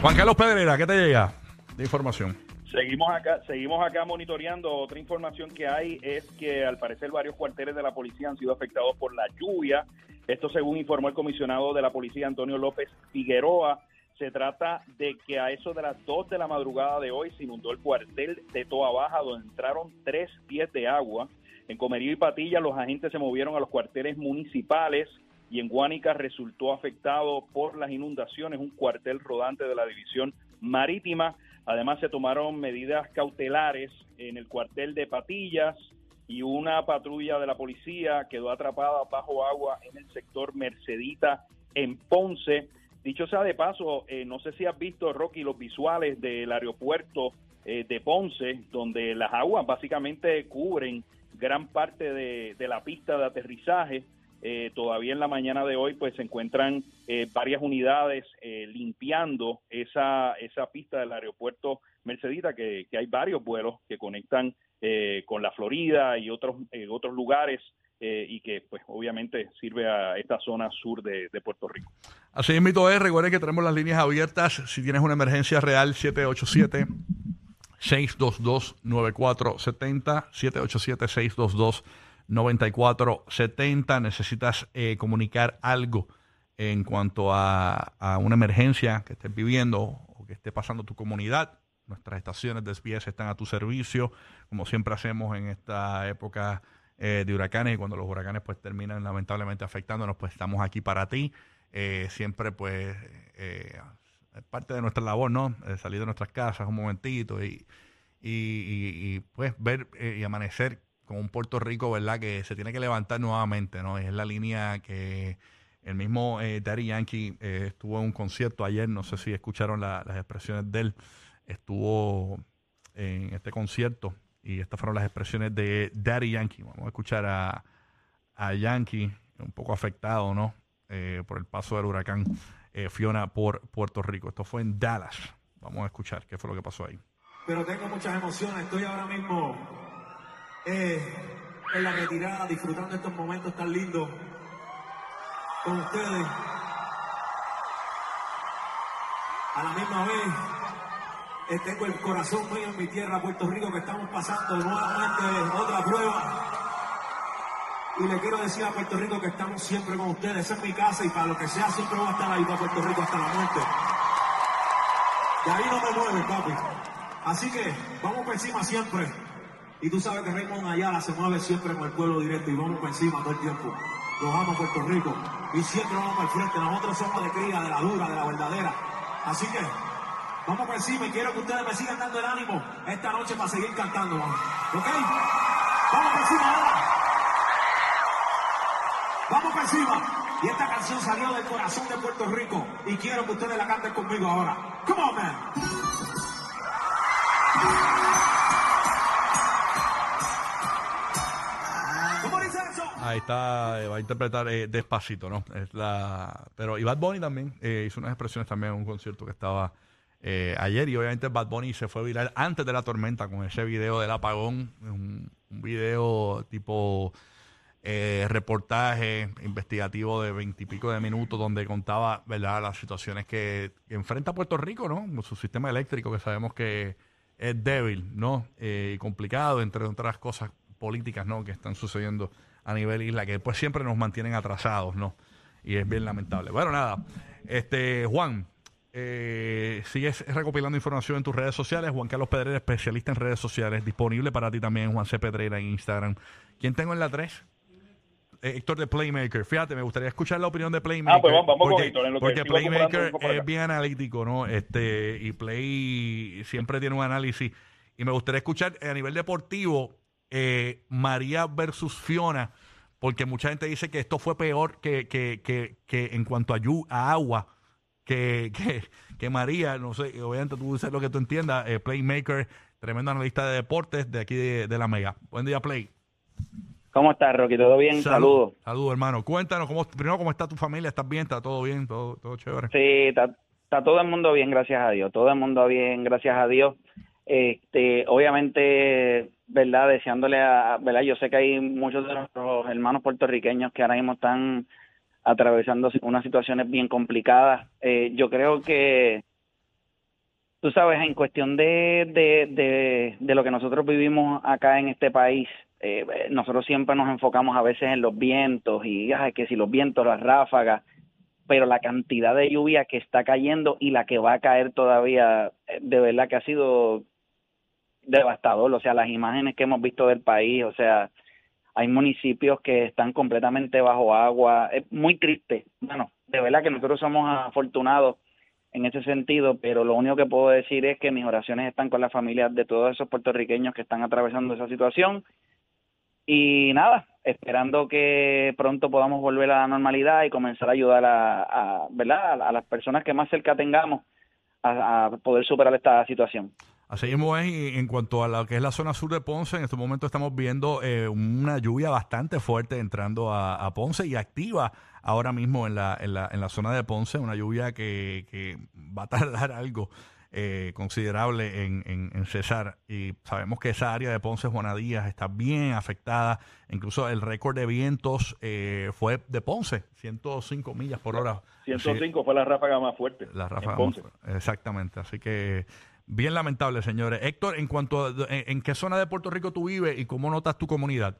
Juan Carlos Pedrera, ¿qué te llega de información? Seguimos acá, seguimos acá monitoreando. Otra información que hay es que al parecer varios cuarteles de la policía han sido afectados por la lluvia. Esto según informó el comisionado de la policía Antonio López Figueroa. Se trata de que a eso de las 2 de la madrugada de hoy se inundó el cuartel de Toa Baja, donde entraron tres pies de agua. En Comerío y Patilla los agentes se movieron a los cuarteles municipales y en Guánica resultó afectado por las inundaciones un cuartel rodante de la división marítima. Además se tomaron medidas cautelares en el cuartel de Patillas y una patrulla de la policía quedó atrapada bajo agua en el sector Mercedita en Ponce. Dicho sea de paso, eh, no sé si has visto, Rocky, los visuales del aeropuerto eh, de Ponce, donde las aguas básicamente cubren gran parte de, de la pista de aterrizaje. Eh, todavía en la mañana de hoy pues se encuentran eh, varias unidades eh, limpiando esa, esa pista del aeropuerto Mercedita, que, que hay varios vuelos que conectan con la Florida y otros, otros lugares y que pues obviamente sirve a esta zona sur de, Puerto Rico. Así es, mito es, recuerden que tenemos las líneas abiertas, si tienes una emergencia real, 787. 622-9470, 787-622-9470. Necesitas eh, comunicar algo en cuanto a, una emergencia que estés viviendo o que esté pasando tu comunidad. Nuestras estaciones de SBS están a tu servicio, como siempre hacemos en esta época eh, de huracanes y cuando los huracanes pues terminan lamentablemente afectándonos, pues estamos aquí para ti. Eh, siempre pues parte de nuestra labor, ¿no? salir de nuestras casas un momentito y, y, pues ver y amanecer con un Puerto Rico, ¿verdad? Que se tiene que levantar nuevamente, ¿no? Es la línea que el mismo eh, Daddy Yankee estuvo en un concierto ayer, no sé si escucharon las expresiones de él, estuvo en este concierto y estas fueron las expresiones de Daddy Yankee. Vamos a escuchar a, a Yankee un poco afectado, ¿no? por el paso del huracán eh, Fiona por Puerto Rico. Esto fue en Dallas. Vamos a escuchar qué fue lo que pasó ahí. Pero tengo muchas emociones. Estoy ahora mismo eh, en la retirada, disfrutando estos momentos tan lindos con ustedes. A la misma vez, eh, tengo el corazón mío en mi tierra, Puerto Rico, que estamos pasando nuevamente otra prueba. Y le quiero decir a Puerto Rico que estamos siempre con ustedes. Esa es mi casa y para lo que sea siempre voy a estar ahí para Puerto Rico hasta la muerte. De ahí no me mueven, papi. Así que vamos por encima siempre. Y tú sabes que Raymond Ayala se mueve siempre con el pueblo directo y vamos por encima todo el tiempo. Los amo Puerto Rico y siempre vamos al frente. Nosotros somos de cría, de la dura, de la verdadera. Así que vamos por encima y quiero que ustedes me sigan dando el ánimo esta noche para seguir cantando. ¿Ok? Vamos por encima ahora. Vamos por encima. Y esta canción salió del corazón de Puerto Rico. Y quiero que ustedes la canten conmigo ahora. Come on, man. Ahí está, eh, va a interpretar eh, despacito, ¿no? Es la, pero y Bad Bunny también eh, hizo unas expresiones también en un concierto que estaba ayer y obviamente Bad Bunny se fue viral antes de la tormenta con ese video del apagón, un, video tipo reportaje investigativo de veintipico de minutos donde contaba verdad las situaciones que, enfrenta Puerto Rico, ¿no? Con su sistema eléctrico que sabemos que es débil, ¿no? Y complicado, entre otras cosas políticas, ¿no? Que están sucediendo a nivel isla, que pues siempre nos mantienen atrasados, ¿no? Y es bien lamentable. Bueno, nada, este Juan, eh, sigues recopilando información en tus redes sociales. Juan Carlos Pedrera, especialista en redes sociales, disponible para ti también, Juan C. Pedrera en Instagram. ¿Quién tengo en la 3? Eh, Héctor de Playmaker. Fíjate, me gustaría escuchar la opinión de Playmaker. Ah, pues vamos, vamos porque, con Héctor, en lo que porque Playmaker es bien analítico, ¿no? Este, y Play siempre tiene un análisis. Y me gustaría escuchar eh, a nivel deportivo eh, María versus Fiona, porque mucha gente dice que esto fue peor que, que, que, que en cuanto a, yu- a agua que, que, que María. No sé, obviamente tú dices lo que tú entiendas. Eh, Playmaker, tremendo analista de deportes de aquí de, de la Mega. Buen día, Play. ¿Cómo estás, Rocky? ¿Todo bien? Saludos. Saludos, hermano. Cuéntanos, cómo, primero, ¿cómo está tu familia? ¿Estás bien? ¿Está todo bien? ¿Todo, todo chévere? Sí, está, está todo el mundo bien, gracias a Dios. Todo el mundo bien, gracias a Dios. Este, obviamente, verdad, deseándole a, verdad, yo sé que hay muchos de nuestros hermanos puertorriqueños que ahora mismo están atravesando unas situaciones bien complicadas. Eh, yo creo que tú sabes, en cuestión de, de, de, de lo que nosotros vivimos acá en este país, eh, nosotros siempre nos enfocamos a veces en los vientos y ay, que si los vientos, las ráfagas, pero la cantidad de lluvia que está cayendo y la que va a caer todavía, eh, de verdad que ha sido devastador, o sea, las imágenes que hemos visto del país, o sea, hay municipios que están completamente bajo agua, es muy triste, bueno, de verdad que nosotros somos afortunados en ese sentido, pero lo único que puedo decir es que mis oraciones están con las familias de todos esos puertorriqueños que están atravesando esa situación y nada, esperando que pronto podamos volver a la normalidad y comenzar a ayudar a, ¿verdad? a, las personas que más cerca tengamos a, poder superar esta situación. Así mismo es, en cuanto a lo que es la zona sur de Ponce, en este momento estamos viendo eh, una lluvia bastante fuerte entrando a, Ponce y activa ahora mismo en la, en la, en la zona de Ponce, una lluvia que, que va a tardar algo eh, considerable en, en, Cesar. Y sabemos que esa área de Ponce Juana Díaz está bien afectada. Incluso el récord de vientos eh, fue de Ponce, 105 millas por hora. 105 fue la ráfaga más fuerte. La ráfaga más fuerte. Exactamente. Así que bien lamentable, señores. Héctor, en cuanto a, en, qué zona de Puerto Rico tú vives y cómo notas tu comunidad.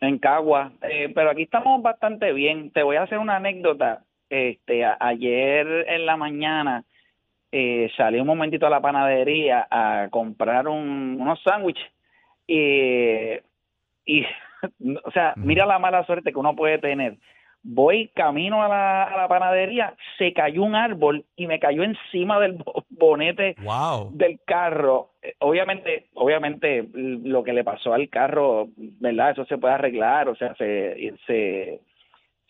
En Cagua, eh, pero aquí estamos bastante bien. Te voy a hacer una anécdota. Este, ayer en la mañana eh, salí un momentito a la panadería a comprar unos sándwiches y o sea, mira la mala suerte que uno puede tener. Voy camino a la, a la panadería, se cayó un árbol y me cayó encima del bonete del carro. Eh, obviamente, obviamente lo que le pasó al carro, ¿verdad? Eso se puede arreglar, o sea, se, se,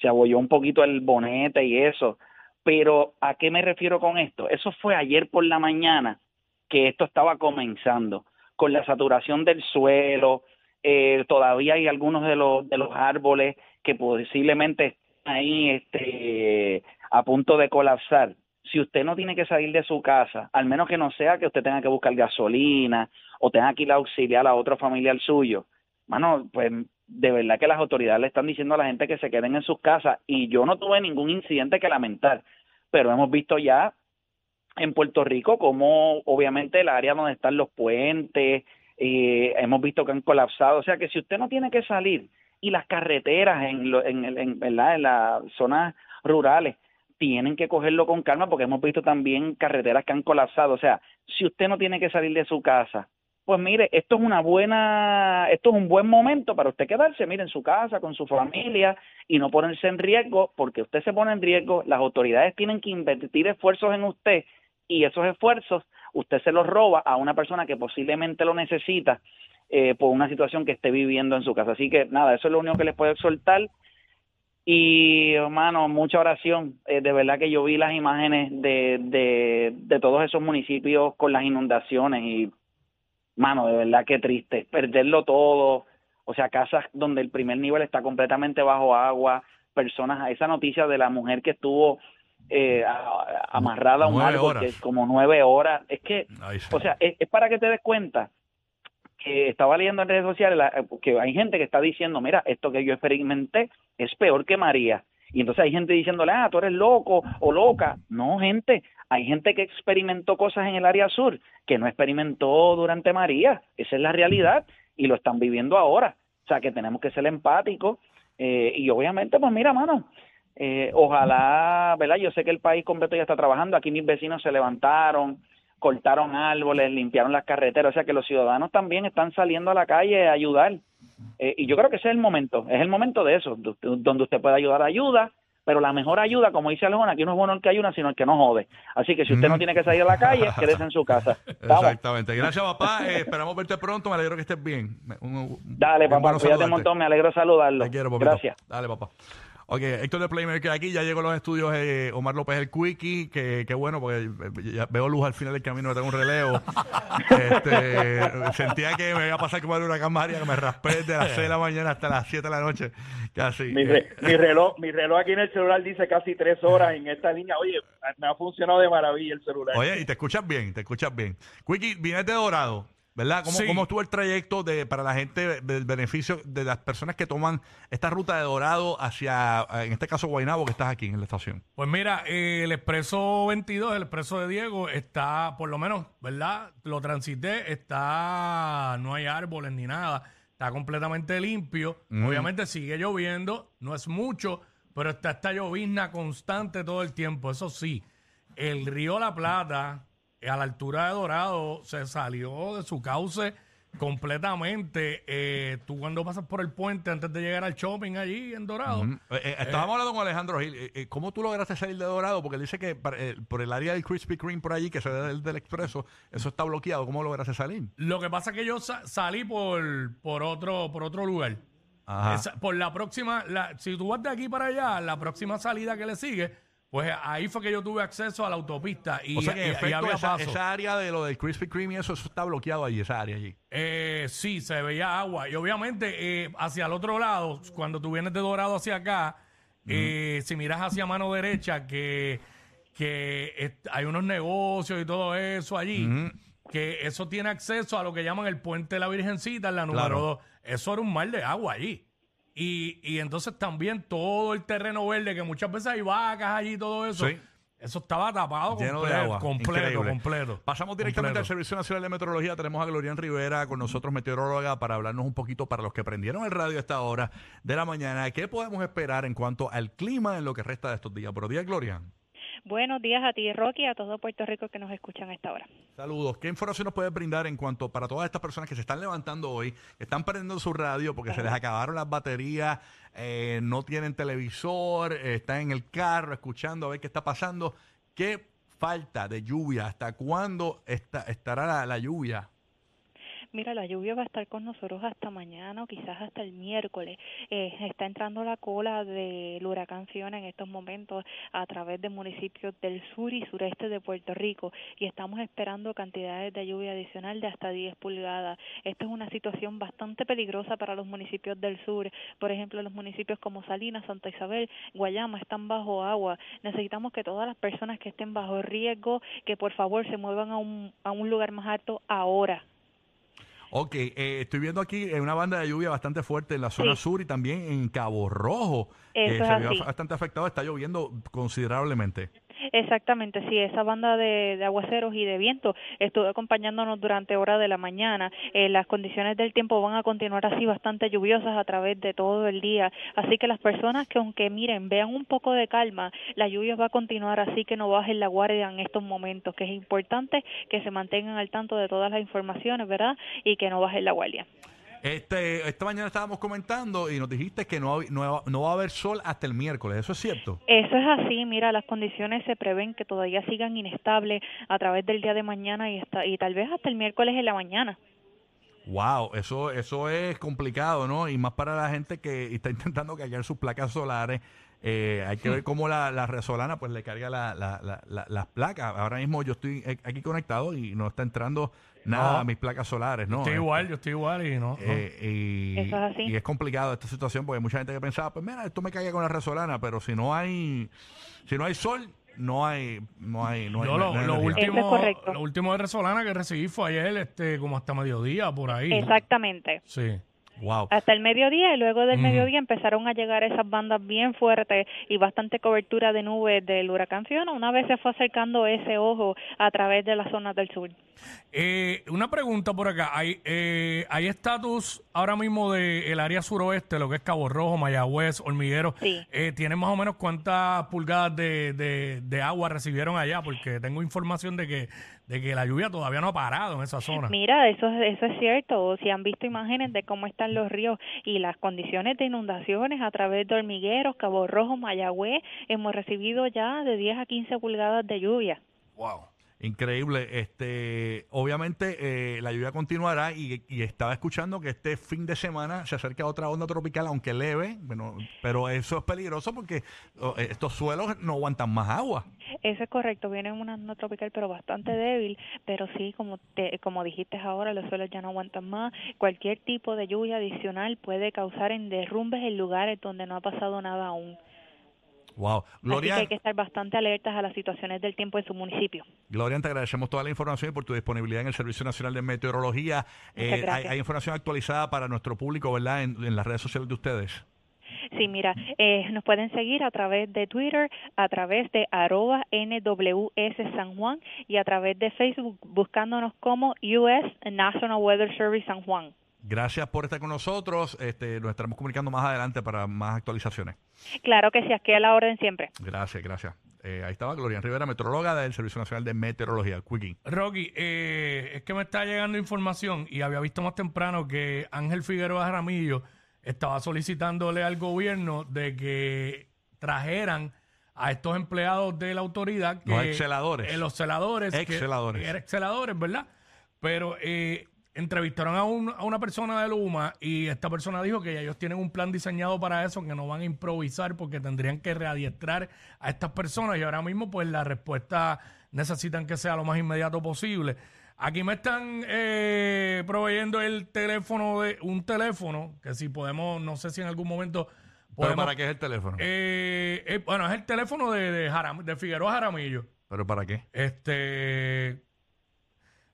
se abolló un poquito el bonete y eso pero ¿a qué me refiero con esto? Eso fue ayer por la mañana que esto estaba comenzando, con la saturación del suelo, eh, todavía hay algunos de los, de los árboles que posiblemente ahí este, a punto de colapsar. Si usted no tiene que salir de su casa, al menos que no sea que usted tenga que buscar gasolina o tenga que ir a auxiliar a otro familiar suyo, mano, pues de verdad que las autoridades le están diciendo a la gente que se queden en sus casas y yo no tuve ningún incidente que lamentar, pero hemos visto ya en Puerto Rico como obviamente el área donde están los puentes, eh, hemos visto que han colapsado, o sea que si usted no tiene que salir y las carreteras en, en, en, en las zonas rurales tienen que cogerlo con calma porque hemos visto también carreteras que han colapsado, o sea, si usted no tiene que salir de su casa pues mire, esto es una buena, esto es un buen momento para usted quedarse, mire, en su casa, con su familia y no ponerse en riesgo, porque usted se pone en riesgo, las autoridades tienen que invertir esfuerzos en usted y esos esfuerzos usted se los roba a una persona que posiblemente lo necesita eh, por una situación que esté viviendo en su casa. Así que nada, eso es lo único que les puedo soltar. Y hermano, mucha oración. Eh, de verdad que yo vi las imágenes de, de, de todos esos municipios con las inundaciones y mano, de verdad que triste, perderlo todo, o sea, casas donde el primer nivel está completamente bajo agua, personas, esa noticia de la mujer que estuvo eh, amarrada a un árbol, que como nueve horas, es que, o sea, es, para que te des cuenta estaba leyendo en redes sociales que hay gente que está diciendo, mira, esto que yo experimenté es peor que María. Y entonces hay gente diciéndole, ah, tú eres loco o loca. No, gente, hay gente que experimentó cosas en el área sur que no experimentó durante María. Esa es la realidad y lo están viviendo ahora. O sea que tenemos que ser empáticos eh, y obviamente, pues mira, mano, eh, ojalá, ¿verdad? Yo sé que el país completo ya está trabajando. Aquí mis vecinos se levantaron, cortaron árboles, limpiaron las carreteras. O sea que los ciudadanos también están saliendo a la calle a ayudar. Eh, y yo creo que ese es el momento, es el momento de eso, donde usted puede ayudar, ayuda, pero la mejor ayuda, como dice Alejón, aquí no es bueno el que ayuda, sino el que no jode. Así que si usted no tiene que salir a la calle, quédese en su casa. Exactamente. Gracias, papá. Eh, esperamos verte pronto. Me alegro que estés bien. Dale, papá. Cuídate un montón. Me alegro saludarlo. Te quiero, Gracias. Dale, papá. Ok, Héctor de Playmaker aquí, ya llegó a los estudios eh, Omar López el Quickie, que, que bueno, porque ya veo luz al final del camino, tengo un relevo. este, sentía que me iba a pasar como una camaria, que me raspé desde las 6 de la mañana hasta las 7 de la noche, casi. Mi, mi, reloj, mi reloj aquí en el celular dice casi 3 horas en esta línea. Oye, me ha funcionado de maravilla el celular. Oye, y te escuchas bien, te escuchas bien. Quickie, vienes de Dorado. ¿Verdad? ¿Cómo, Sí. cómo estuvo el trayecto de, para la gente del beneficio de las personas que toman esta ruta de Dorado hacia, eh, en este caso, Guaynabo, que estás aquí en la estación? Pues mira, eh, el expreso 22, el expreso de Diego, está, por lo menos, ¿verdad? Lo transité, está, no hay árboles ni nada, está completamente limpio. Obviamente sigue lloviendo, no es mucho, pero está esta llovizna constante todo el tiempo. Eso sí, el río La Plata, a la altura de Dorado, se salió de su cauce completamente. Eh, tú cuando pasas por el puente antes de llegar al shopping allí en Dorado, Mm, eh, eh, estábamos hablando con Alejandro Gil. eh, eh, ¿Cómo tú lograste salir de Dorado? Porque él dice que para- eh, por el área del Krispy Kreme por allí, que se ve del, del expreso, eso está bloqueado. ¿Cómo lograste salir? Lo que pasa es que yo sa- salí por, por otro por otro lugar. Esa- por la próxima, la- si tú vas de aquí para allá, la próxima salida que le sigue, pues ahí fue que yo tuve acceso a la autopista y, o sea que en y- y efecto, había esa, paso. esa área de lo del Krispy Kreme y eso, eso está bloqueado allí, esa área allí. Eh, sí, se veía agua. Y obviamente eh, hacia el otro lado, cuando tú vienes de Dorado hacia acá, eh, si miras hacia mano derecha, que, que est- hay unos negocios y todo eso allí, que eso tiene acceso a lo que llaman el puente de la Virgencita en la número Claro. 2. Eso era un mar de agua allí. Y, y entonces también todo el terreno verde, que muchas veces hay vacas allí y todo eso, Sí. eso estaba tapado Lleno de completo, agua. completo, Increíble. completo. Pasamos directamente al. Servicio Nacional de Meteorología. Tenemos a Glorian Rivera con nosotros, meteoróloga, para hablarnos un poquito para los que prendieron el radio a esta hora de la mañana. ¿Qué podemos esperar en cuanto al clima en lo que resta de estos días? Buenos días, Glorian. Buenos días a ti, Rocky, a todo Puerto Rico que nos escuchan a esta hora. Saludos. ¿Qué información nos puede brindar en cuanto para todas estas personas que se están levantando hoy, están prendiendo su radio porque se les acabaron las baterías, eh, no tienen televisor, están en el carro escuchando a ver qué está pasando? ¿Qué falta de lluvia? ¿Hasta cuándo está- estará la lluvia? Mira, la lluvia va a estar con nosotros hasta mañana o quizás hasta el miércoles. Eh, está entrando la cola del huracán Fiona en estos momentos a través de municipios del sur y sureste de Puerto Rico y estamos esperando cantidades de lluvia adicional de hasta 10 pulgadas. Esta es una situación bastante peligrosa para los municipios del sur. Por ejemplo, los municipios como Salinas, Santa Isabel, Guayama están bajo agua. Necesitamos que todas las personas que estén bajo riesgo, que por favor se muevan a un, a un lugar más alto ahora. Ok, eh, estoy viendo aquí eh, una banda de lluvia bastante fuerte en la zona Sí. sur y también en Cabo Rojo, que Eso es se vio bastante afectado, está lloviendo considerablemente. Exactamente, sí, esa banda de, de aguaceros y de viento estuvo acompañándonos durante horas de la mañana. Eh, las condiciones del tiempo van a continuar así bastante lluviosas a través de todo el día, así que las personas que aunque miren, vean un poco de calma, la lluvia va a continuar así que no bajen la guardia en estos momentos, que es importante que se mantengan al tanto de todas las informaciones, ¿verdad? Y que no bajen la guardia. Este, esta mañana estábamos comentando y nos dijiste que no, no, no va a haber sol hasta el miércoles, ¿eso es cierto? Eso es así, mira, las condiciones se prevén que todavía sigan inestables a través del día de mañana y, hasta, y tal vez hasta el miércoles en la mañana. Wow, eso, eso es complicado, ¿no? Y más para la gente que está intentando cargar sus placas solares. Eh, hay que ver cómo la, la resolana pues le carga la- la- la- la- las placas. Ahora mismo yo estoy eh, aquí conectado y no está entrando nada No. a mis placas solares, ¿no? Estoy Este, igual, yo estoy igual y no. no. Eh, y, Eso es así. y es complicado esta situación porque hay mucha gente que pensaba, pues mira, esto me caiga con la resolana, pero si no hay, si no hay sol, no hay, no hay, no hay, Yo no lo, hay lo energía. último, es lo último de Resolana que recibí fue ayer, este, como hasta mediodía, por ahí. Exactamente. Sí. Wow. Hasta el mediodía y luego del Ujú. mediodía empezaron a llegar esas bandas bien fuertes y bastante cobertura de nubes del huracán Fiona una vez se fue acercando ese ojo a través de las zonas del sur. Eh, una pregunta por acá. ¿Hay eh, estatus ahora mismo del área suroeste, lo que es Cabo Rojo, Mayagüez, Hormiguero? Sí. Eh, ¿Tienen más o menos cuántas pulgadas de, de, de agua recibieron allá? Porque tengo información de que, de que la lluvia todavía no ha parado en esa zona. Mira, eso es, eso es cierto. Si han visto imágenes de cómo están los ríos y las condiciones de inundaciones a través de hormigueros, Cabo Rojo, Mayagüez, hemos recibido ya de 10 a 15 pulgadas de lluvia. Wow. Increíble. Este, obviamente eh, la lluvia continuará y, estaba escuchando que este fin de semana se acerca otra onda tropical, aunque leve, bueno, pero eso es peligroso porque oh, eh, estos suelos no aguantan más agua. Eso es correcto, viene una onda tropical pero bastante débil, pero sí, como te, como dijiste ahora, los suelos ya no aguantan más. Cualquier tipo de lluvia adicional puede causar en derrumbes en lugares donde no ha pasado nada aún. Wow. Así que Gloria, hay que estar bastante alertas a las situaciones del tiempo en su municipio. Gloria, te agradecemos toda la información y por tu disponibilidad en el Servicio Nacional de Meteorología. Eh, hay, hay información actualizada para nuestro público, ¿verdad? En, en las redes sociales de ustedes. Sí, mira, eh, nos pueden seguir a través de Twitter, a través de arroba NWS San Juan y a través de Facebook buscándonos como US National Weather Service San Juan. Gracias por estar con nosotros. Este, nos estaremos comunicando más adelante para más actualizaciones. Claro que sí, aquí a la orden siempre. Gracias, gracias. Eh, ahí estaba Gloria Rivera, meteoróloga del Servicio Nacional de Meteorología, Quickie. Rocky, eh, es que me está llegando información y había visto más temprano que Ángel Figueroa Ramillo estaba solicitándole al gobierno de que trajeran a estos empleados de la autoridad que Los exceladores. eh, los celadores que- Exceladores. que eran exceladores, ¿verdad? Pero eh, entrevistaron a, un- a una persona de Luma y esta persona dijo que ellos tienen un plan diseñado para eso, que no van a improvisar porque tendrían que readiestrar a estas personas y ahora mismo pues la respuesta necesitan que sea lo más inmediato posible. Aquí me están eh, proveyendo el teléfono de un teléfono que si podemos, no sé si en algún momento ¿Pero para qué es el teléfono? Eh, eh, bueno, es el teléfono de, de, Jaram- de Figueroa Jaramillo. ¿Pero para qué? Este.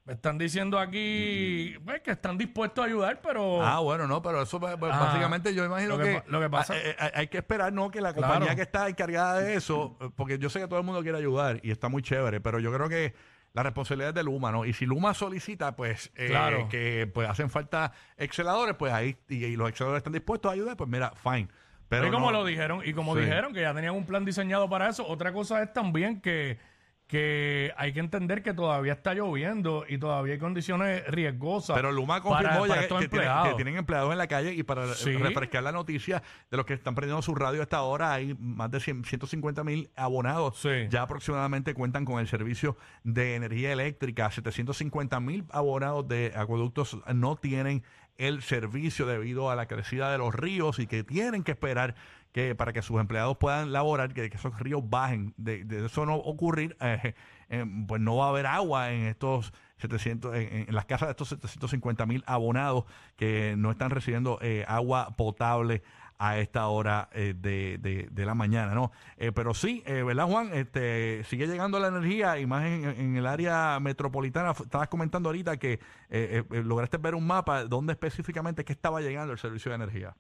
Me están diciendo aquí pues, que están dispuestos a ayudar, pero. Ah, bueno, no, pero eso pues, pues, básicamente yo imagino Lo que que, pa- lo que pasa- hay que esperar, ¿no? Que la compañía Claro. que está encargada de eso, porque yo sé que todo el mundo quiere ayudar y está muy chévere, pero yo creo que la responsabilidad es de Luma, ¿no? Y si Luma solicita, pues, eh, Claro. que pues hacen falta exceladores, pues ahí, y, y los exceladores están dispuestos a ayudar, pues mira, fine. Pero y como no- lo dijeron, y como Sí. dijeron que ya tenían un plan diseñado para eso, otra cosa es también que, que hay que entender que todavía está lloviendo y todavía hay condiciones riesgosas. Pero Luma para- confirmó para ya que, tienen, empleados. que tienen empleados en la calle y para Sí. refrescar la noticia de los que están prendiendo su radio a esta hora, hay más de 100 150 mil abonados. Sí. Ya aproximadamente cuentan con el servicio de energía eléctrica. 750 mil abonados de acueductos no tienen el servicio debido a la crecida de los ríos y que tienen que esperar que para que sus empleados puedan laborar, que, esos ríos bajen. De, de eso no ocurrir, eh, eh, pues no va a haber agua en estos 700, en, las casas de estos 750 mil abonados que no están recibiendo eh, agua potable a esta hora eh, de, de- de la mañana, ¿no? Eh, pero sí, eh, ¿verdad, Juan? Este, sigue llegando la energía y más en, el área metropolitana. Estabas comentando ahorita que lograste ver un mapa donde específicamente que estaba llegando el servicio de energía.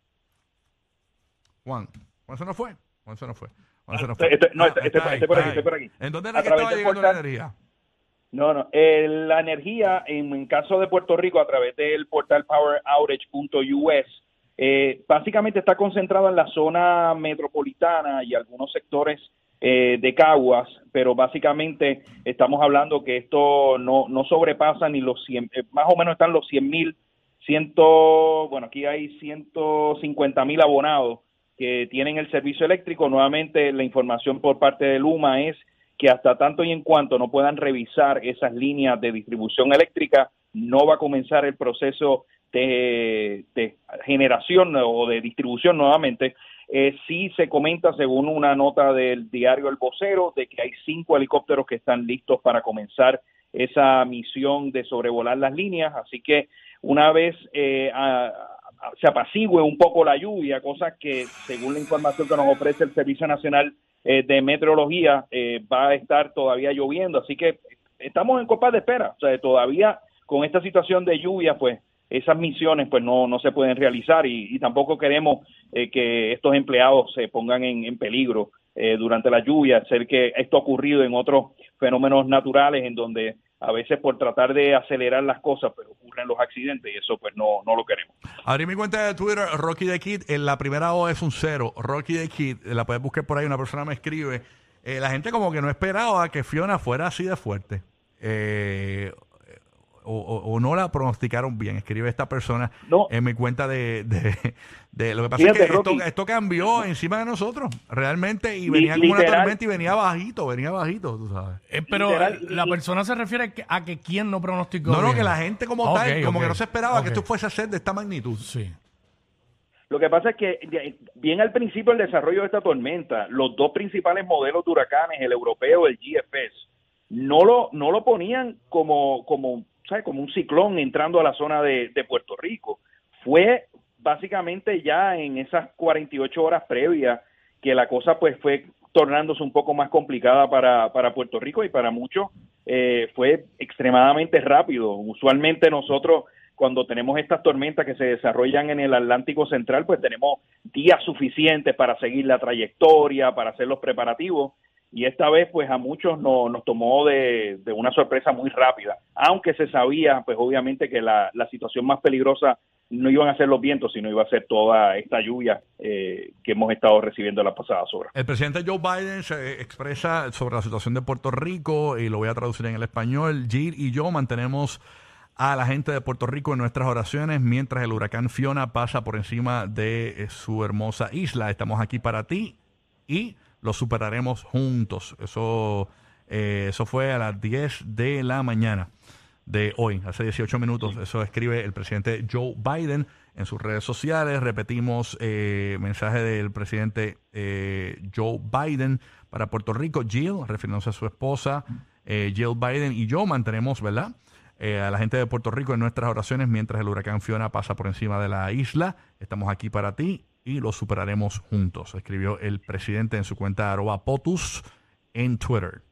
Juan, Juan se no fue. Juan se no fue. Juan se no fue. Estoy- estoy- no, Ah, estoy- está estoy- ahí, estoy por aquí, ahí. por aquí. ¿En dónde era A que estaba llegando la portal- energía? No, no. eh, la energía, en, en caso de Puerto Rico, a través del portal poweroutage.us, eh, básicamente está concentrada en la zona metropolitana y algunos sectores eh, de Caguas, pero básicamente estamos hablando que esto no, no sobrepasa ni los 100, eh, más o menos están los 100 mil, ciento, bueno, aquí hay 150 mil abonados que tienen el servicio eléctrico. Nuevamente, la información por parte de Luma es que hasta tanto y en cuanto no puedan revisar esas líneas de distribución eléctrica, no va a comenzar el proceso de, generación o de distribución nuevamente. Eh, sí se comenta, según una nota del diario El Vocero, de que hay cinco helicópteros que están listos para comenzar esa misión de sobrevolar las líneas. Así que una vez eh, a- se apacigüe un poco la lluvia, cosa que según la información que nos ofrece el Servicio Nacional eh, de Meteorología, eh, va a estar todavía lloviendo. Así que estamos en copas de espera. O sea, todavía con esta situación de lluvia, pues esas misiones pues no, no se pueden realizar y, y tampoco queremos eh, que estos empleados se pongan en, en peligro eh, durante la lluvia, ser que esto ha ocurrido en otros fenómenos naturales en donde a veces por tratar de acelerar las cosas pues ocurren los accidentes y eso pues no, no lo queremos. Abrí mi cuenta de Twitter, Rocky the Kid. En la primera O es un cero. Rocky the Kid, la puedes buscar por ahí. Una persona me escribe. eh, la gente como que no esperaba que Fiona fuera así de fuerte. Eh, o, o- o no la pronosticaron bien. Escribe esta persona No. en mi cuenta de, de- de- Lo que pasa Fíjate, es que esto, cambió encima de nosotros. Realmente. Y venía como una tormenta y venía bajito. Venía bajito, tú sabes. Eh, pero Literal, la persona se refiere a que quién no pronosticó. No, no, que la gente como tal, como que no se esperaba que esto fuese a ser de esta magnitud. Sí. Lo que pasa es que bien al principio del desarrollo de esta tormenta, los dos principales modelos de huracanes, el europeo y el GFS, no lo, no lo ponían como, como, ¿sabes? como un ciclón entrando a la zona de, Puerto Rico. Fue básicamente ya en esas 48 horas previas que la cosa pues fue tornándose un poco más complicada para, para Puerto Rico y para muchos eh, fue extremadamente rápido. Usualmente nosotros cuando tenemos estas tormentas que se desarrollan en el Atlántico Central, pues tenemos días suficientes para seguir la trayectoria, para hacer los preparativos. Y esta vez, pues a muchos no, nos tomó de, una sorpresa muy rápida, aunque se sabía, pues obviamente que la, situación más peligrosa no iban a ser los vientos, sino iba a ser toda esta lluvia eh, que hemos estado recibiendo las pasadas horas. El presidente Joe Biden se expresa sobre la situación de Puerto Rico y lo voy a traducir en el español. Jill y yo mantenemos a la gente de Puerto Rico en nuestras oraciones mientras el huracán Fiona pasa por encima de eh, su hermosa isla. Estamos aquí para ti y lo superaremos juntos. Eso, eh, eso fue a las 10 de la mañana de hoy, hace 18 minutos. Eso escribe el presidente Joe Biden en sus redes sociales. Repetimos eh, mensaje del presidente eh, Joe Biden para Puerto Rico. Jill, refiriéndose a su esposa, eh, Jill Biden y yo mantenemos, ¿verdad? a la gente de Puerto Rico en nuestras oraciones mientras el huracán Fiona pasa por encima de la isla. Estamos aquí para ti y lo superaremos juntos, escribió el presidente en su cuenta arroba POTUS en Twitter.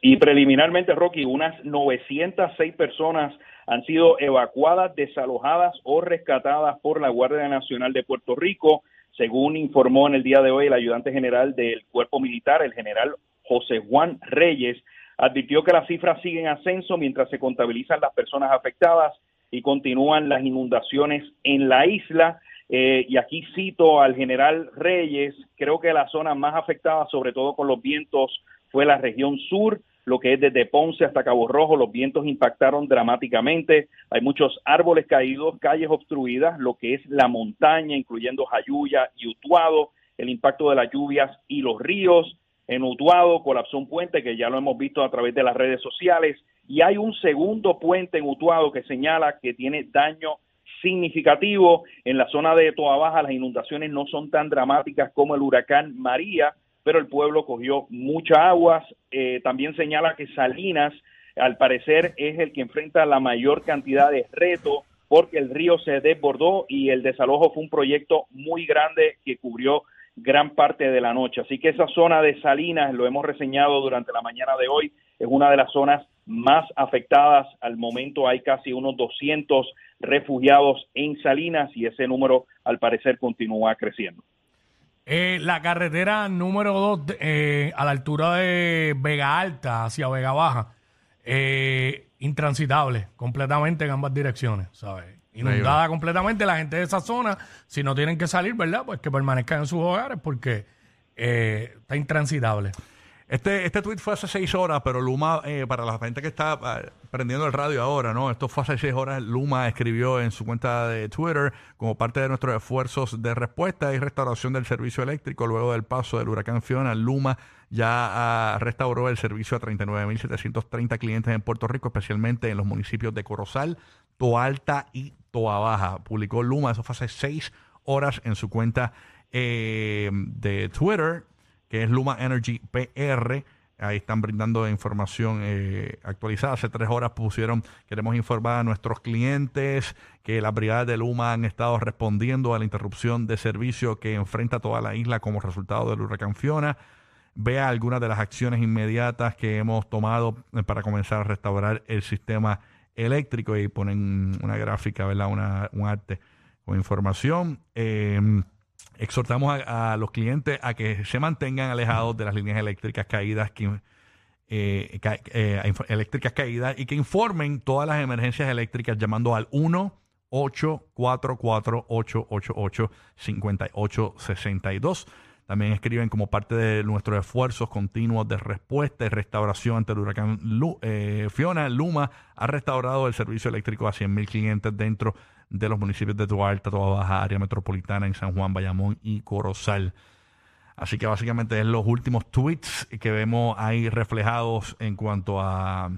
Y preliminarmente, Rocky, unas 906 personas han sido evacuadas, desalojadas o rescatadas por la Guardia Nacional de Puerto Rico, según informó en el día de hoy el ayudante general del Cuerpo Militar, el general José Juan Reyes, advirtió que las cifras siguen en ascenso mientras se contabilizan las personas afectadas y continúan las inundaciones en la isla. Eh, y aquí cito al general Reyes, creo que la zona más afectada, sobre todo con los vientos fue la región sur, lo que es desde Ponce hasta Cabo Rojo, los vientos impactaron dramáticamente, hay muchos árboles caídos, calles obstruidas, lo que es la montaña, incluyendo Jayuya y Utuado, el impacto de las lluvias y los ríos. En Utuado colapsó un puente que ya lo hemos visto a través de las redes sociales y hay un segundo puente en Utuado que señala que tiene daño significativo. En la zona de Toa Baja las inundaciones no son tan dramáticas como el huracán María, pero el pueblo cogió mucha agua. Eh, también señala que Salinas, al parecer, es el que enfrenta la mayor cantidad de retos porque el río se desbordó y el desalojo fue un proyecto muy grande que cubrió gran parte de la noche. Así que esa zona de Salinas, lo hemos reseñado durante la mañana de hoy, es una de las zonas más afectadas. Al momento hay casi unos 200 refugiados en Salinas y ese número al parecer continúa creciendo. Eh, la carretera número 2 eh, a la altura de Vega Alta hacia Vega Baja, eh, intransitable completamente en ambas direcciones, ¿sabes? Inundada completamente la gente de esa zona, si no tienen que salir, ¿verdad? Pues que permanezcan en sus hogares porque está intransitable. Este, este tweet fue hace seis horas, pero Luma, eh, para la gente que está eh, prendiendo el radio ahora, ¿no? Esto fue hace seis horas. Luma escribió en su cuenta de Twitter, como parte de nuestros esfuerzos de respuesta y restauración del servicio eléctrico luego del paso del huracán Fiona, Luma ya ah, restauró el servicio a 39.730 clientes en Puerto Rico, especialmente en los municipios de Corozal, Toalta y Toa Baja. Publicó Luma, eso fue hace seis horas en su cuenta eh, de Twitter que es Luma Energy PR. Ahí están brindando información eh, actualizada. Hace tres horas pusieron, queremos informar a nuestros clientes que las brigadas de Luma han estado respondiendo a la interrupción de servicio que enfrenta toda la isla como resultado del huracán Fiona. Vea algunas de las acciones inmediatas que hemos tomado eh, para comenzar a restaurar el sistema eléctrico y ponen una gráfica, ¿verdad? Una, un arte con información. Eh, Exhortamos a, los clientes a que se mantengan alejados de las líneas eléctricas caídas, eh, eh, eléctricas caídas y que informen todas las emergencias eléctricas llamando al 1 844 888 5862 También escriben como parte de nuestros esfuerzos continuos de respuesta y restauración ante el huracán eh, Fiona. Luma ha restaurado el servicio eléctrico a 100.000 clientes dentro de los municipios de Duarte, toda baja área metropolitana en San Juan, Bayamón y Corozal. Así que básicamente es los últimos tweets que vemos ahí reflejados en cuanto a,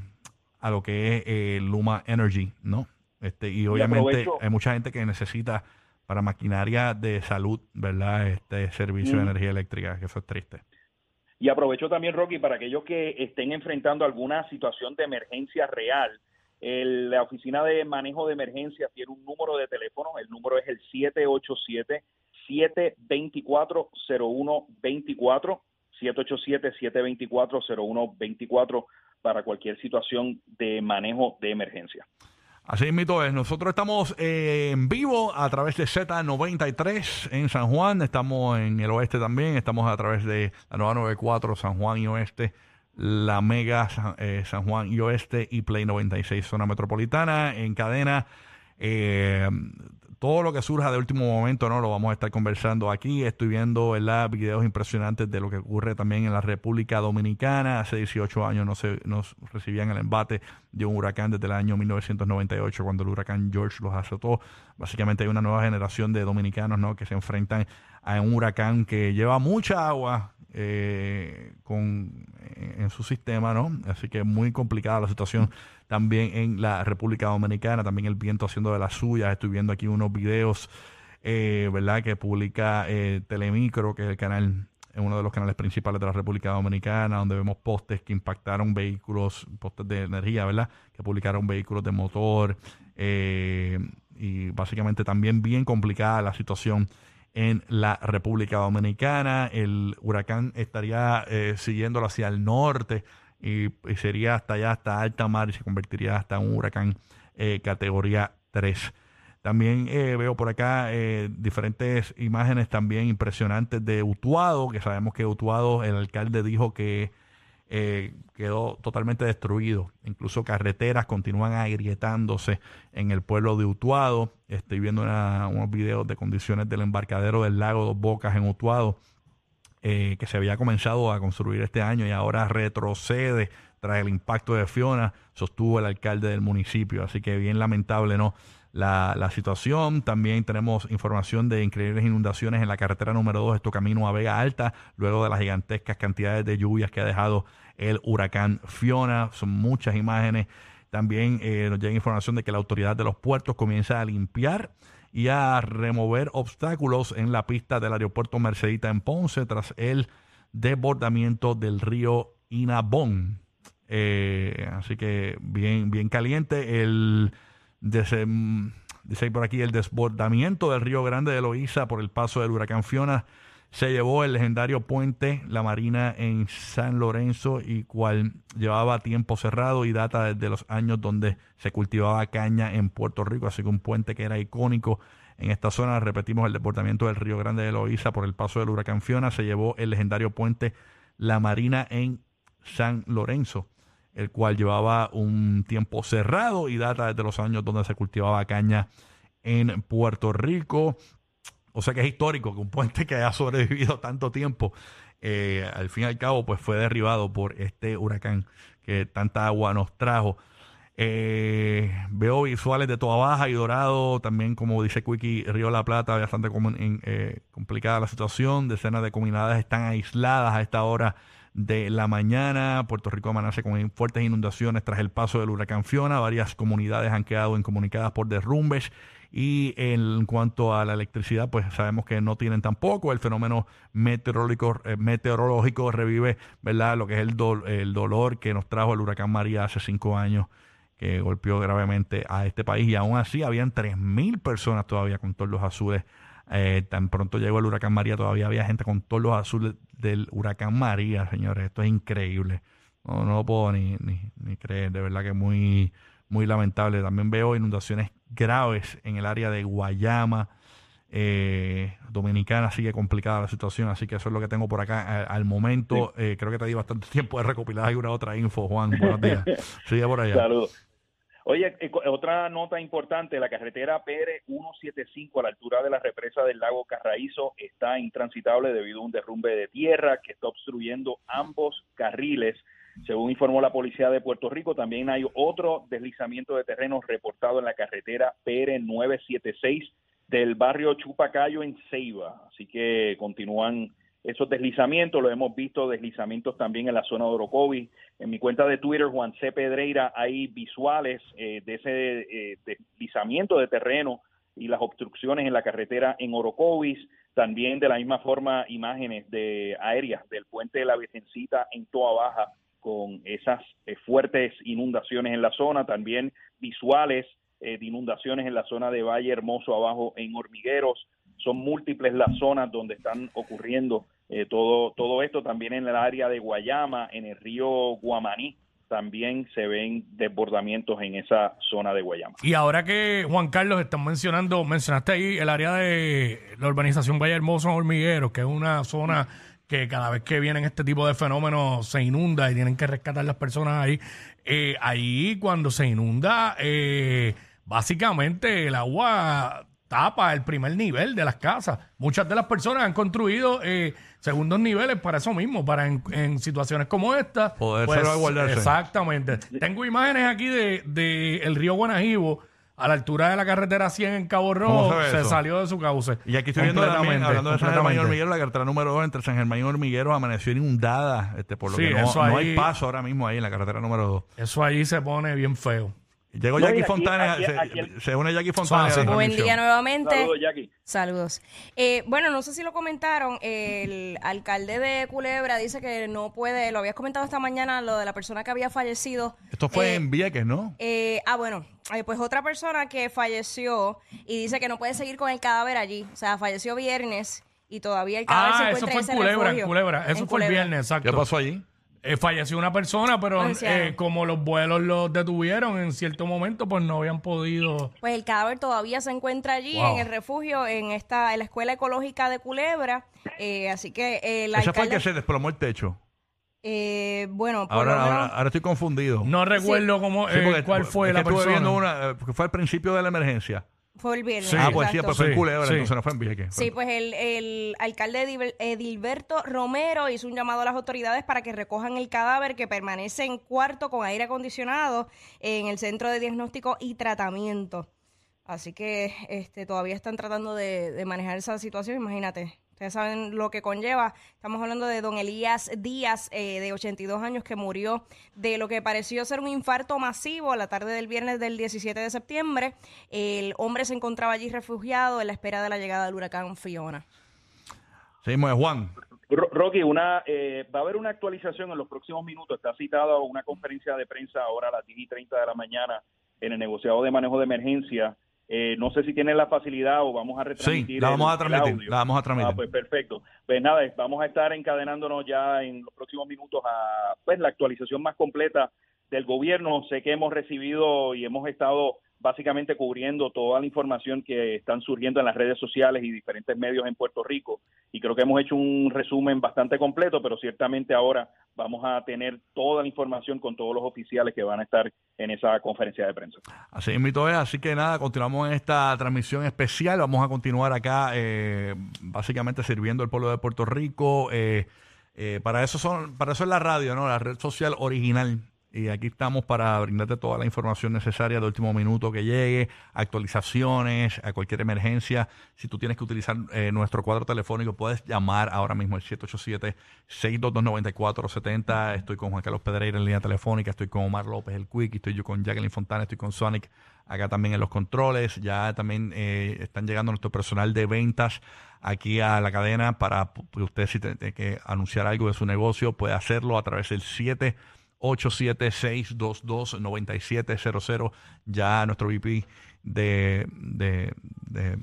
a lo que es eh, Luma Energy, ¿no? Este, y obviamente hay mucha gente que necesita para maquinaria de salud, ¿verdad? Este servicio de energía eléctrica, que eso es triste. Y aprovecho también, Rocky, para aquellos que estén enfrentando alguna situación de emergencia real, la Oficina de Manejo de Emergencias tiene un número de teléfono, el número es el 787-724-0124, 787-724-0124 para cualquier situación de manejo de emergencia. Así mito es. Nosotros estamos eh, en vivo a través de Z93 en San Juan. Estamos en el oeste también. Estamos a través de la 994 San Juan y Oeste, la Mega eh, San Juan y Oeste y Play 96 Zona Metropolitana. En cadena eh, todo lo que surja de último momento, ¿no? Lo vamos a estar conversando aquí. Estoy viendo, ¿verdad? Videos impresionantes de lo que ocurre también en la República Dominicana. Hace 18 años no se, nos recibían el embate de un huracán desde el año 1998, cuando el huracán George los azotó. Básicamente hay una nueva generación de dominicanos, ¿no? Que se enfrentan a un huracán que lleva mucha agua, eh, con, en su sistema, ¿no? Así que muy complicada la situación también en la República Dominicana, también el viento haciendo de las suyas. Estoy viendo aquí unos videos, eh, ¿verdad?, que publica eh, Telemicro, que es el canal, uno de los canales principales de la República Dominicana, donde vemos postes que impactaron vehículos, postes de energía, ¿verdad?, que publicaron vehículos de motor. Y básicamente también bien complicada la situación en la República Dominicana. El huracán estaría eh, siguiéndolo hacia el norte y, sería hasta allá, hasta alta mar y se convertiría hasta un huracán eh, categoría 3. También eh, veo por acá diferentes imágenes también impresionantes de Utuado, que sabemos que Utuado, el alcalde dijo que eh, quedó totalmente destruido. Incluso carreteras continúan agrietándose en el pueblo de Utuado. Estoy viendo unos videos de condiciones del embarcadero del lago Dos Bocas en Utuado, eh, que se había comenzado a construir este año y ahora retrocede tras el impacto de Fiona, sostuvo el alcalde del municipio. Así que bien lamentable, ¿no? La, situación. También tenemos información de increíbles inundaciones en la carretera número 2, esto camino a Vega Alta, luego de las gigantescas cantidades de lluvias que ha dejado el huracán Fiona. Son muchas imágenes. También eh, nos llega información de que la autoridad de los puertos comienza a limpiar y a remover obstáculos en la pista del aeropuerto Mercedita en Ponce tras el desbordamiento del río Inabón. Eh, así que bien, bien caliente. El dice por aquí el desbordamiento del río Grande de Loíza por el paso del huracán Fiona se llevó el legendario puente La Marina en San Lorenzo y cual llevaba tiempo cerrado y data desde los años donde se cultivaba caña en Puerto Rico, así que un puente que era icónico en esta zona. Repetimos el desbordamiento del río Grande de Loíza por el paso del huracán Fiona, se llevó el legendario puente La Marina en San Lorenzo el cual llevaba un tiempo cerrado y data desde los años donde se cultivaba caña en Puerto Rico. O sea que es histórico que un puente que haya sobrevivido tanto tiempo, eh, al fin y al cabo, pues fue derribado por este huracán que tanta agua nos trajo. Eh, veo visuales de Toa Baja y Dorado, también como dice Quickie, Río la Plata, bastante eh, complicada la situación. Decenas de comunidades están aisladas a esta hora de la mañana. Puerto Rico amanece con fuertes inundaciones tras el paso del huracán Fiona. Varias comunidades han quedado incomunicadas por derrumbes. Y en cuanto a la electricidad, pues sabemos que no tienen tampoco. El fenómeno meteorológico, eh, meteorológico revive ¿verdad? lo que es el, el dolor que nos trajo el huracán María hace cinco años, que golpeó gravemente a este país. Y aún así, habían 3.000 personas todavía con todos los azules eh, tan pronto llegó el huracán María, todavía había gente con todos los azules del huracán María, señores. Esto es increíble. No, no lo puedo ni, ni, creer. De verdad que muy, muy lamentable. También veo inundaciones graves en el área de Guayama. Eh, Dominicana sigue complicada la situación, así que eso es lo que tengo por acá al, momento. Eh, creo que te di bastante tiempo de recopilar alguna otra info, Juan. Buenos días. Sigue por allá. Saludos. Oye, otra nota importante, la carretera PR 175 a la altura de la represa del lago Carraízo está intransitable debido a un derrumbe de tierra que está obstruyendo ambos carriles. Según informó la policía de Puerto Rico, también hay otro deslizamiento de terreno reportado en la carretera PR 976 del barrio Chupacayo en Ceiba. Así que continúan esos deslizamientos, lo hemos visto, deslizamientos también en la zona de Orocovi. En mi cuenta de Twitter, Juan C. Pedreira, hay visuales eh, de ese eh, deslizamiento de terreno y las obstrucciones en la carretera en Orocovis, también de la misma forma imágenes de aéreas del puente de la Virgencita en Toa Baja con esas eh, fuertes inundaciones en la zona, también visuales de inundaciones en la zona de Valle Hermoso abajo en Hormigueros, son múltiples las zonas donde están ocurriendo eh, todo, todo esto, también en el área de Guayama, en el río Guamaní, también se ven desbordamientos en esa zona de Guayama. Y ahora que Juan Carlos están mencionando, mencionaste ahí el área de la urbanización Valle Hermoso Hormigueros, que es una zona que cada vez que vienen este tipo de fenómenos se inunda y tienen que rescatar las personas ahí. Eh, ahí cuando se inunda, eh, básicamente el agua tapa el primer nivel de las casas. Muchas de las personas han construido eh, segundos niveles para eso mismo, para en, en situaciones como esta. Poder pues. Exactamente. Tengo imágenes aquí de, de el río Guanajibo a la altura de la carretera 100 en Cabo Rojo. se salió de su cauce. Y aquí estoy viendo también, hablando de San Germán y. Hormiguero, la carretera número 2 entre San Germán y Hormiguero amaneció inundada, este, por lo Sí, que no, no ahí- hay paso ahora mismo ahí en la carretera número 2. Eso allí se pone bien feo. Llegó No, Jackie aquí- Fontana, aquí- se, aquí el- se une Jackie Fontana. a la sí. Buen día nuevamente. Saludos, Jackie. Saludos. Eh, bueno, no sé si lo comentaron, el alcalde de Culebra dice que no puede, lo habías comentado esta mañana, lo de la persona que había fallecido. Esto fue Eh, en Vieques, ¿no? eh, ah, bueno, eh, pues otra persona que falleció y dice que no puede seguir con el cadáver allí. O sea, falleció viernes y todavía el cadáver se Ah, eso encuentra fue en Culebra, en. Culebra. Eso En fue el viernes, exacto. ¿Qué pasó allí? Eh, falleció una persona, pero eh, como los vuelos los detuvieron en cierto momento, pues no habían podido. Pues el cadáver todavía se encuentra allí Wow. en el refugio, en esta, en la escuela ecológica de Culebra. Eh, así que eh, el Ese fue el que se desplomó el techo. eh, bueno, por Ahora, lo ahora, menos, ahora estoy confundido. No recuerdo cómo, Sí, eh, porque- cuál fue es la que estuve persona. viendo una, eh, porque fue al principio de la emergencia. Fue el viernes. Sí. ah, pues sí, exacto. pues fue en Culebra, sí. entonces no fue en Vieques. Sí, pues el, el alcalde Edil- Edilberto Romero hizo un llamado a las autoridades para que recojan el cadáver que permanece en cuarto con aire acondicionado en el centro de diagnóstico y tratamiento. Así que este, todavía están tratando de, de manejar esa situación, imagínate. Ustedes saben lo que conlleva. Estamos hablando de don Elías Díaz, eh, de 82 años, que murió de lo que pareció ser un infarto masivo a la tarde del viernes del 17 de septiembre. El hombre se encontraba allí refugiado en la espera de la llegada del huracán Fiona. Seguimos de Juan. Ro- Rocky, una, eh, va a haber una actualización en los próximos minutos. Está citada una conferencia de prensa ahora a las 10 y 30 de la mañana en el negociado de manejo de emergencia. Eh, no sé si tienen la facilidad o vamos a retransmitir. Sí, la vamos el- a transmitir, la vamos a transmitir. Ah, pues perfecto. Pues nada, vamos a estar encadenándonos ya en los próximos minutos a pues la actualización más completa del gobierno. Sé que hemos recibido y hemos estado básicamente cubriendo toda la información que están surgiendo en las redes sociales y diferentes medios en Puerto Rico y creo que hemos hecho un resumen bastante completo, pero ciertamente ahora vamos a tener toda la información con todos los oficiales que van a estar en esa conferencia de prensa. Así invito es, así que nada, continuamos en esta transmisión especial. Vamos a continuar acá, eh, básicamente sirviendo al pueblo de Puerto Rico. eh, eh, para eso son, para eso es la radio, ¿no? La red social original. Y aquí estamos para brindarte toda la información necesaria de último minuto que llegue, actualizaciones, a cualquier emergencia. Si tú tienes que utilizar eh, nuestro cuadro telefónico, puedes llamar ahora mismo al 787-622-9470. Estoy con Juan Carlos Pedreira en línea telefónica, estoy con Omar López, el Quick, estoy yo con Jacqueline Fontana, estoy con Sonic acá también en los controles. Ya también eh, están llegando nuestro personal de ventas aquí a la cadena para que usted si tiene que anunciar algo de su negocio puede hacerlo a través del 7 876229700 ya nuestro VP de, de, de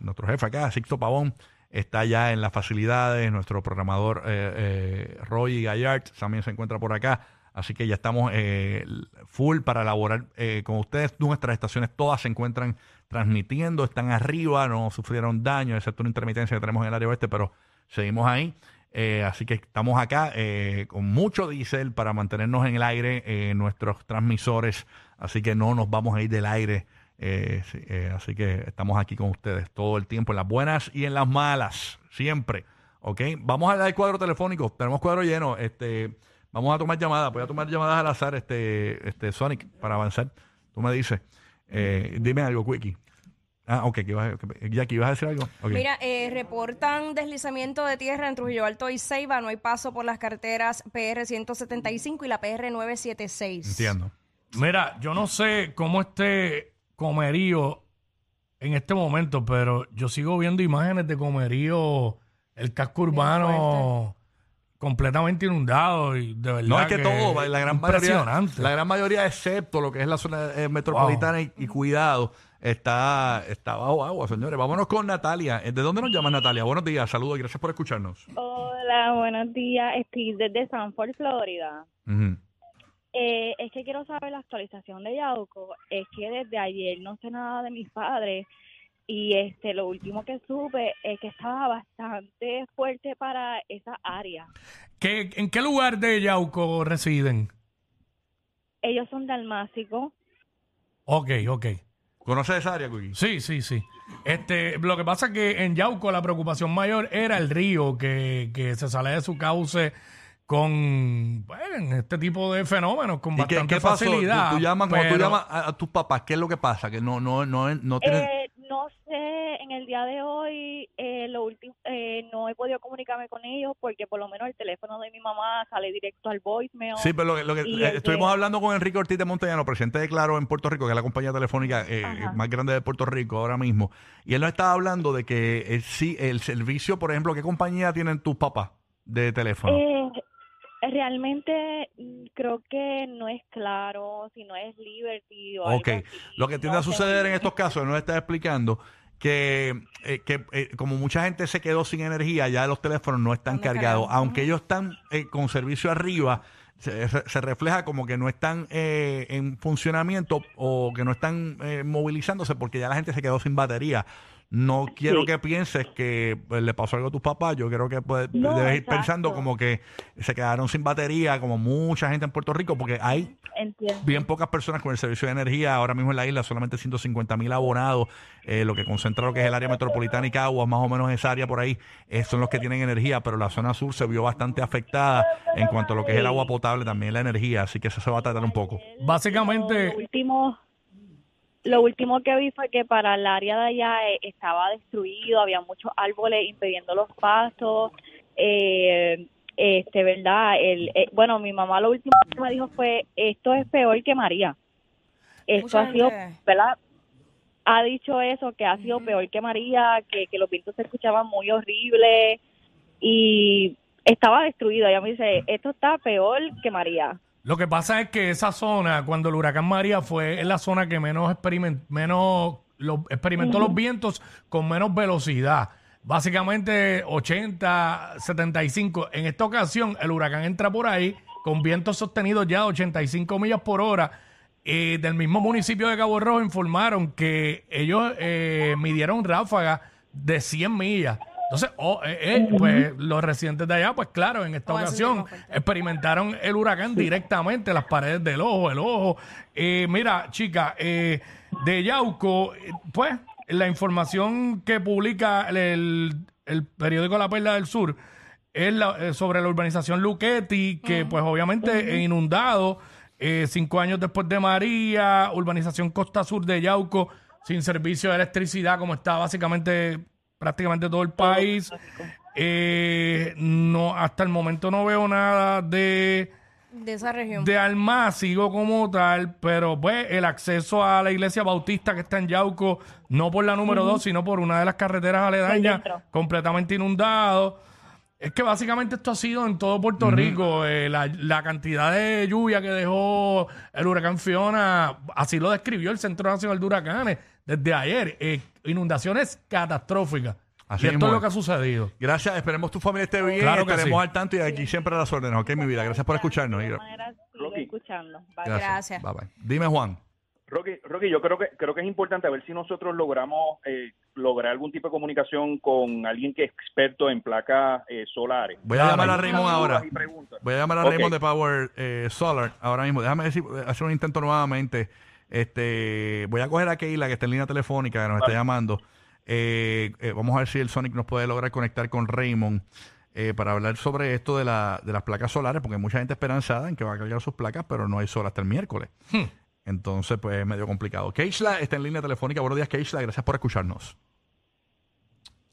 nuestro jefe acá, Sixto Pavón, está ya en las facilidades, nuestro programador eh, eh, Roy Gallard también se encuentra por acá, así que ya estamos eh, full para elaborar eh, con ustedes, nuestras estaciones todas se encuentran transmitiendo, están arriba, no sufrieron daño, excepto una intermitencia que tenemos en el área oeste, pero seguimos ahí. Eh, así que estamos acá eh, con mucho diésel para mantenernos en el aire eh, nuestros transmisores. Así que no nos vamos a ir del aire. eh, eh, así que estamos aquí con ustedes todo el tiempo, en las buenas y en las malas, siempre. ¿Ok? Vamos a dar el cuadro telefónico. Tenemos cuadro lleno. Este, vamos a tomar llamadas. Voy a tomar llamadas al azar, este, este Sonic, para avanzar. Tú me dices. Eh, dime algo, Quickie. Ah, ok. que ibas a- que- Jackie, ¿ibas a decir algo? Mira, eh, reportan deslizamiento de tierra en Trujillo Alto y Ceiba. No hay paso por las carreteras PR 175 y la PR 976. Entiendo. Mira, yo no sé cómo esté Comerío en este momento, pero yo sigo viendo imágenes de Comerío, el casco urbano completamente inundado y de verdad No es que, todo, la gran mayoría, impresionante. la gran mayoría, excepto lo que es la zona eh, metropolitana y, y cuidado, está, está bajo agua, señores. Vámonos con Natalia. Eh, ¿De dónde nos llama Natalia? Buenos días, saludos y gracias por escucharnos. Hola, buenos días. Estoy desde Sanford, Florida. Eh, es que quiero saber la actualización de Yauco. Es que desde ayer no sé nada de mis padres y este lo último que supe es que estaba bastante fuerte para esa área. ¿Qué- ¿En qué lugar de Yauco residen? Ellos son dalmácicos. Ok, ok. ¿Conoces esa área, Quickie? Sí, sí, sí. Este, lo que pasa es que en Yauco la preocupación mayor era el río que, que se sale de su cauce con bueno, este tipo de fenómenos con ¿Y qué, bastante qué pasó? Tú, facilidad. tú llamas, cuando tú llamas a, a tus papás, ¿qué es lo que pasa? Que no, no, no, no tienen... Eh, no en el día de hoy eh, lo último eh, no he podido comunicarme con ellos porque por lo menos el teléfono de mi mamá sale directo al voicemail. Sí, pero lo que, lo que- eh, estuvimos de- hablando con Enrique Ortiz de Montellano, presidente de Claro en Puerto Rico, que es la compañía telefónica eh, más grande de Puerto Rico ahora mismo. Y él nos estaba hablando de que sí, el servicio, por ejemplo, ¿qué compañía tienen tus papás de teléfono? Realmente mm, creo que no es claro si no es Liberty o Ok, algo así. lo que tiende No a suceder en estos casos, nos está explicando que, eh, que eh, como mucha gente se quedó sin energía, ya los teléfonos no están cargados. Aunque ellos están eh, con servicio arriba, se, se- se refleja como que no están eh, en funcionamiento o que no están eh, movilizándose porque ya la gente se quedó sin batería. No quiero Sí. que pienses que pues, le pasó algo a tus papás. Yo creo que pues, No, debes ir exacto. pensando como que se quedaron sin batería, como mucha gente en Puerto Rico, porque hay Entiendo. bien pocas personas con el servicio de energía. Ahora mismo en la isla solamente 150 mil abonados, eh, lo que concentra lo que es el área metropolitana y Caguas, más o menos esa área por ahí, eh, son los que tienen energía, pero la zona sur se vio bastante afectada en cuanto a lo que es el agua potable, también la energía, así que eso se va a tratar un poco. Básicamente, último, lo último que vi fue que para el área de allá eh, estaba destruido, había muchos árboles impidiendo los pasos. Eh, este, ¿verdad? El, eh, bueno, mi mamá lo último que me dijo fue, esto es peor que María. Esto Mucha ha sido, gente- ¿verdad? Ha dicho eso, que ha sido peor que María, que, que los vientos se escuchaban muy horribles y estaba destruido. Ella me dice, esto está peor que María. Lo que pasa es que esa zona, cuando el huracán María fue, es la zona que menos, experiment, menos lo- experimentó los vientos con menos velocidad. Básicamente 80, 75. En esta ocasión, el huracán entra por ahí con vientos sostenidos ya de 85 millas por hora. Eh, del mismo municipio de Cabo Rojo informaron que ellos eh, midieron ráfagas de 100 millas. Entonces, oh, eh, eh, pues los residentes de allá, pues claro, en esta eso ocasión experimentaron el huracán directamente, las paredes del ojo, el ojo. Eh, mira, chica, eh, de Yauco, eh, pues la información que publica el, el- el periódico La Perla del Sur es la- eh, sobre la urbanización Luquetti, que pues obviamente inundado, eh, cinco años después de María, urbanización Costa Sur de Yauco, sin servicio de electricidad, como está básicamente prácticamente todo el país. Eh, no, hasta el momento no veo nada de, De esa región. de Almácigo como tal, pero pues el acceso a la iglesia bautista que está en Yauco, no por la número dos, sino por una de las carreteras aledañas, dentro. completamente inundado. Es que básicamente esto ha sido en todo Puerto Rico. eh, la, la cantidad de lluvia que dejó el huracán Fiona, así lo describió el Centro Nacional de Huracanes desde ayer. eh, inundaciones catastróficas. Así y esto mismo es lo que ha sucedido. Gracias, esperemos tu familia esté bien, Claro que estaremos sí. al tanto y aquí siempre a las órdenes, ok, mi vida. Gracias por escucharnos. De escuchando. Bye. Gracias. Bye, bye. Dime, Juan. Rocky, Rocky, yo creo que creo que es importante a ver si nosotros logramos eh, lograr algún tipo de comunicación con alguien que es experto en placas eh, solares. Voy a llamar a Raymond ahora. Voy a llamar a. Raymond de Power eh, Solar ahora mismo. Déjame decir, hacer un intento nuevamente. Este, voy a coger a Keila, que está en línea telefónica, que nos está llamando. Eh, eh, vamos a ver si el Sonic nos puede lograr conectar con Raymond eh, para hablar sobre esto de, la, de las placas solares, porque hay mucha gente esperanzada en que va a cargar sus placas, pero no hay sol hasta el miércoles. Entonces, pues es medio complicado. Keisla está en línea telefónica. Buenos días, Keisla. Gracias por escucharnos.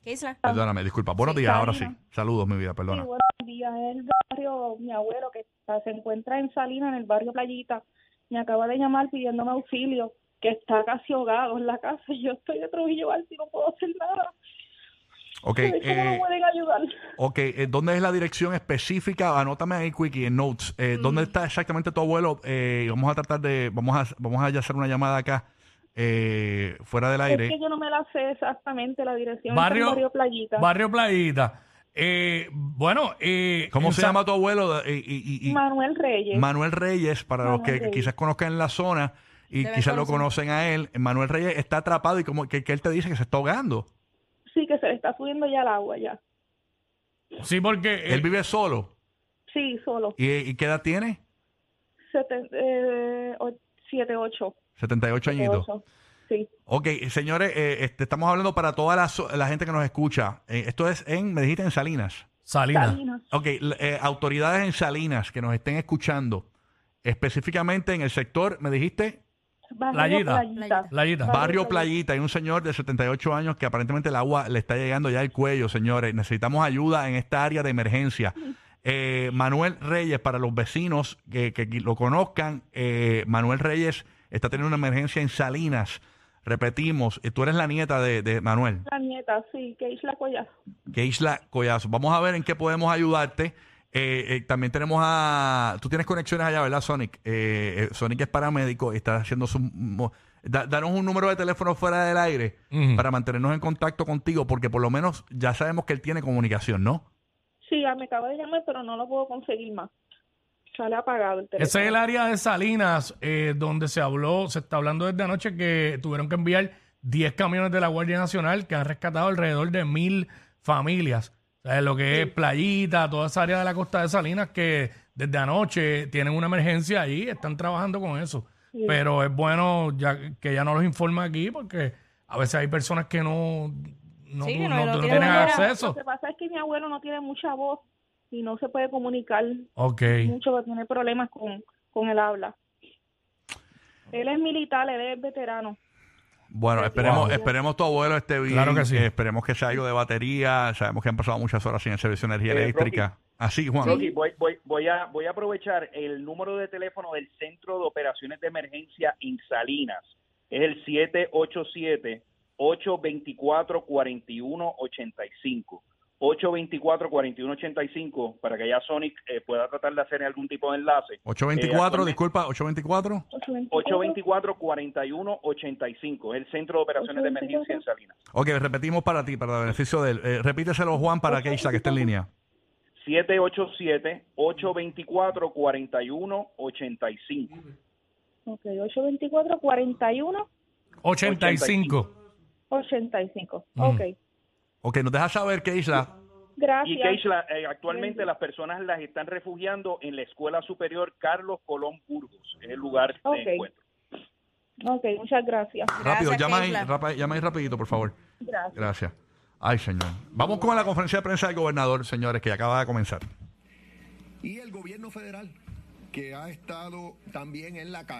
¿Qué isla? Perdóname, disculpa. Buenos Sí, días, ahora sí. Salina. Saludos, mi vida, Sí, perdona. buenos días. Es el barrio, mi abuelo que está- se encuentra en Salinas, en el barrio Playita, me acaba de llamar pidiéndome auxilio, que está casi ahogado en la casa. y Yo estoy de Trujillo Alto y no puedo hacer nada. Ok, ¿Cómo eh, me pueden ayudar? Ok, eh, ¿dónde es la dirección específica? Anótame ahí, Quickie, en Notes. Eh, ¿Dónde está exactamente tu abuelo? Eh, vamos a tratar de, vamos a, vamos a hacer una llamada acá eh, fuera del Es aire. que yo no me la sé exactamente la dirección. Barrio Playita. Barrio Playita. Eh, bueno, eh, ¿Cómo se llama tu abuelo? Eh, y- y- y- Manuel Reyes. Manuel Reyes, para los Manuel que Reyes. quizás conozcan la zona y quizás lo conocer. conocen a él, Manuel Reyes está atrapado y como que, que él te dice que se está ahogando. sí, que se le está subiendo ya el agua ya. Sí, porque eh, Él vive solo. Sí, solo. ¿Y, y qué edad tiene? Seten- eh, o- siete, ocho. 78 siete, añitos. ocho. Sí. Ok, señores, eh, este, estamos hablando para toda la, so- la gente que nos escucha. Eh, esto es en, me dijiste, en Salinas. Salinas. Salinas. Ok, l- eh, autoridades en Salinas que nos estén escuchando, específicamente en el sector, me dijiste, Barrio Playita. Playita. Playita. Barrio Playita, hay un señor de 78 años que aparentemente el agua le está llegando ya al cuello, señores. Necesitamos ayuda en esta área de emergencia. Eh, Manuel Reyes, para los vecinos que, que lo conozcan, eh, Manuel Reyes está teniendo una emergencia en Salinas. Repetimos, eh, tú eres la nieta de, de Manuel, La nieta, sí, que Isla Collazo. que Isla Collazo. Vamos a ver en qué podemos ayudarte. Eh, eh, también tenemos a... Tú tienes conexiones allá, ¿verdad, Sonic? Eh, eh, Sonic es paramédico y está haciendo su... da- danos un número de teléfono fuera del aire para mantenernos en contacto contigo, porque por lo menos ya sabemos que él tiene comunicación, ¿no? Sí, me acaba de llamar, pero no lo puedo conseguir más. Sale apagado el teléfono. Ese es el área de Salinas eh, donde se habló, se está hablando desde anoche que tuvieron que enviar 10 camiones de la Guardia Nacional que han rescatado alrededor de mil familias. O sea, lo que es Playita, toda esa área de la costa de Salinas que desde anoche tienen una emergencia ahí, están trabajando con eso. Pero es bueno ya que ya no los informa aquí porque a veces hay personas que no, no, Sí, no- tienen acceso. Lo que pasa es que mi abuelo no tiene mucha voz y no se puede comunicar Ok. mucho, tiene problemas con, con el habla. Él es militar, él es veterano. Bueno, esperemos, Wow. esperemos tu abuelo esté bien. Claro que sí. eh, esperemos que sea algo de batería. Sabemos que han pasado muchas horas sin el servicio de energía Eh, eléctrica. Así, Juan. Rocky, voy, voy, voy, a, voy a aprovechar el número de teléfono del Centro de Operaciones de Emergencia en Salinas. Es el 787-824-4185. 824-4185 para que ya Sonic eh, pueda tratar de hacer algún tipo de enlace. 824, Eh, disculpa, 824. 824-4185 es el Centro de Operaciones de Emergencia en Salinas. Ok, repetimos para ti, para el beneficio de él. Eh, repíteselo, Juan, para que Isla que esté en línea. 787-824-4185. Ok, 824 41 85. 85. Mm. Ok, nos deja saber que Isla. gracias. Y Keishla, eh, actualmente las personas las están refugiando en la Escuela Superior Carlos Colón Burgos, es el lugar Ok. de encuentro. Ok, muchas gracias. Rápido, Gracias, llama ahí, Keisla. rapa- llama ahí rapidito, por favor. Gracias. Gracias. Ay, señor. Vamos con la conferencia de prensa del gobernador, señores, que acaba de comenzar. y el gobierno federal, que ha estado también en la calle.